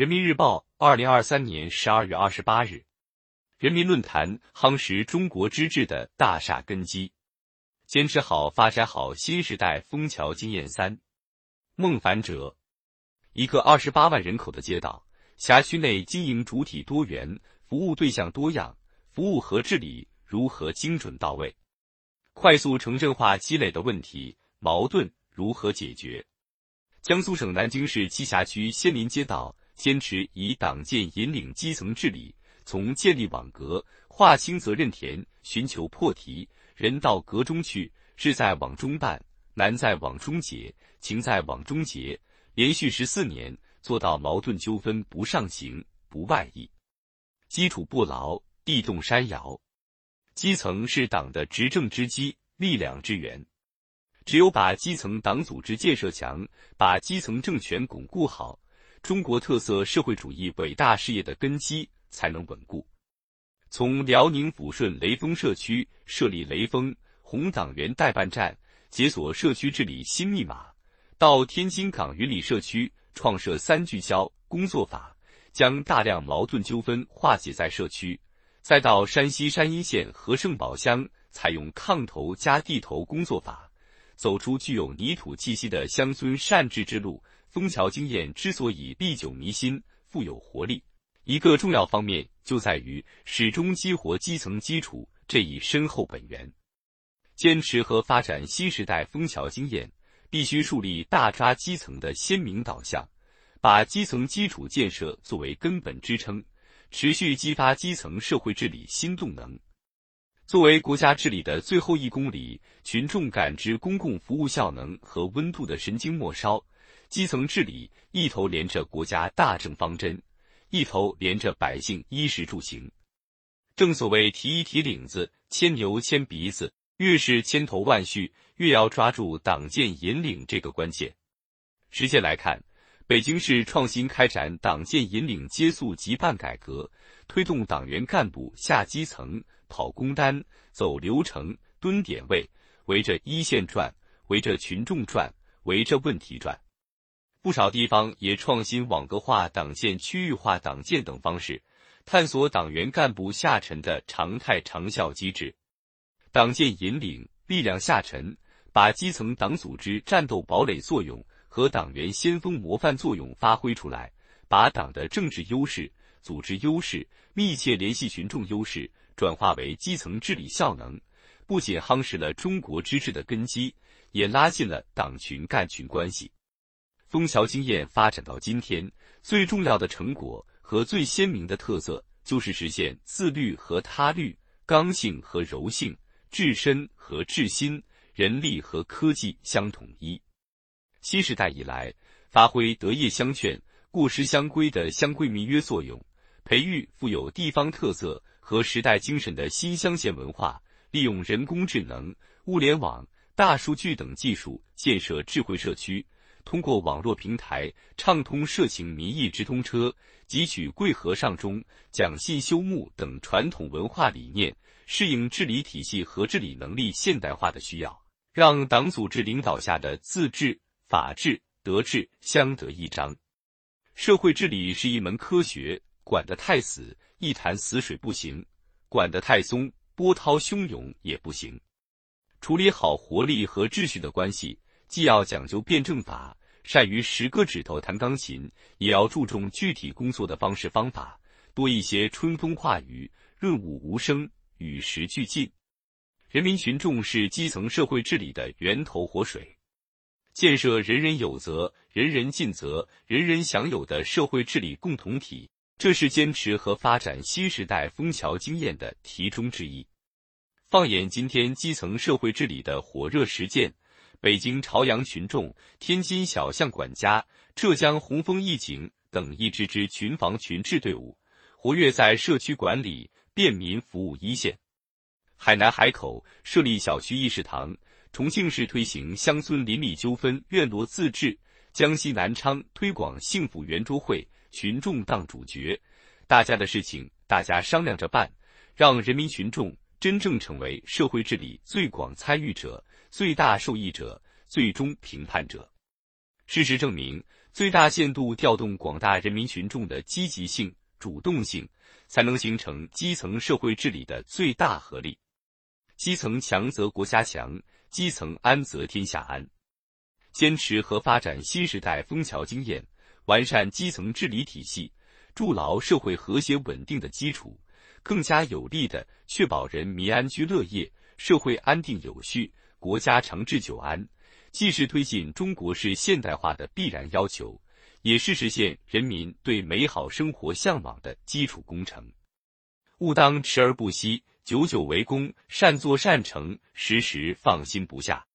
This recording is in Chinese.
人民日报，二零二三年十二月二十八日。人民论坛夯实中国之治的大厦根基，坚持好、发展好新时代枫桥经验三。孟凡哲，一个二十八万人口的街道，辖区内经营主体多元，服务对象多样，服务和治理如何精准到位？快速城镇化积累的问题矛盾如何解决？江苏省南京市栖霞区仙林街道坚持以党建引领基层治理。从建立网格、划清责任田、寻求破题，人到格中去，事在网中办，难在网中解，情在网中结。连续十四年做到矛盾纠纷不上行、不外溢，基础不牢，地动山摇。基层是党的执政之基、力量之源，只有把基层党组织建设强，把基层政权巩固好，中国特色社会主义伟大事业的根基。才能稳固。从辽宁抚顺雷锋社区设立雷锋红党员代办站，解锁社区治理新密码，到天津港云里社区创设三聚焦工作法，将大量矛盾纠纷化解在社区；再到山西山阴县和盛堡乡采用炕头加地头工作法，走出具有泥土气息的乡村善治之路。枫桥经验之所以历久弥新、富有活力。一个重要方面就在于始终激活基层基础这一深厚本源，坚持和发展新时代枫桥经验，必须树立大抓基层的鲜明导向，把基层基础建设作为根本支撑，持续激发基层社会治理新动能。作为国家治理的最后一公里，群众感知公共服务效能和温度的神经末梢，基层治理一头连着国家大政方针。一头连着百姓衣食住行，正所谓提一提领子，牵牛牵鼻子，越是千头万绪，越要抓住党建引领这个关键。实践来看，北京市创新开展党建引领接速急办改革，推动党员干部下基层、跑工单、走流程、蹲点位，围着一线转，围着群众转，围着问题转。不少地方也创新网格化党建、区域化党建等方式，探索党员干部下沉的常态长效机制。党建引领力量下沉，把基层党组织战斗堡垒作用和党员先锋模范作用发挥出来，把党的政治优势、组织优势密切联系群众优势，转化为基层治理效能，不仅夯实了中国之治的根基，也拉近了党群干群关系。枫桥经验发展到今天，最重要的成果和最鲜明的特色，就是实现自律和他律、刚性和柔性、治身和治心、人力和科技相统一。新时代以来，发挥德业相劝、过失相规的相规民约作用，培育富有地方特色和时代精神的新乡县文化，利用人工智能、物联网、大数据等技术建设智慧社区。通过网络平台畅通社情民意直通车，汲取贵和尚中讲信修睦等传统文化理念，适应治理体系和治理能力现代化的需要，让党组织领导下的自治、法治、德治相得益彰。社会治理是一门科学，管得太死，一潭死水不行；管得太松，波涛汹涌也不行。处理好活力和秩序的关系。既要讲究辩证法，善于十个指头弹钢琴，也要注重具体工作的方式方法，多一些春风化雨、润物无声、与时俱进。人民群众是基层社会治理的源头活水，建设人人有责、人人尽责、人人享有的社会治理共同体，这是坚持和发展新时代枫桥经验的题中之一。放眼今天基层社会治理的火热实践。北京朝阳群众、天津小巷管家、浙江洪峰义警等一支支群防群治队伍，活跃在社区管理、便民服务一线。海南海口设立小区议事堂，重庆市推行乡村邻里纠纷院落自治，江西南昌推广幸福圆桌会，群众当主角，大家的事情大家商量着办，让人民群众真正成为社会治理最广参与者。最大受益者、最终评判者。事实证明，最大限度调动广大人民群众的积极性、主动性，才能形成基层社会治理的最大合力。基层强则国家强，基层安则天下安。坚持和发展新时代枫桥经验，完善基层治理体系，筑牢社会和谐稳定的基础，更加有力的确保人民安居乐业、社会安定有序、国家长治久安，既是推进中国式现代化的必然要求，也是实现人民对美好生活向往的基础工程。务当持而不息。久久为功，善作善成，时时放心不下。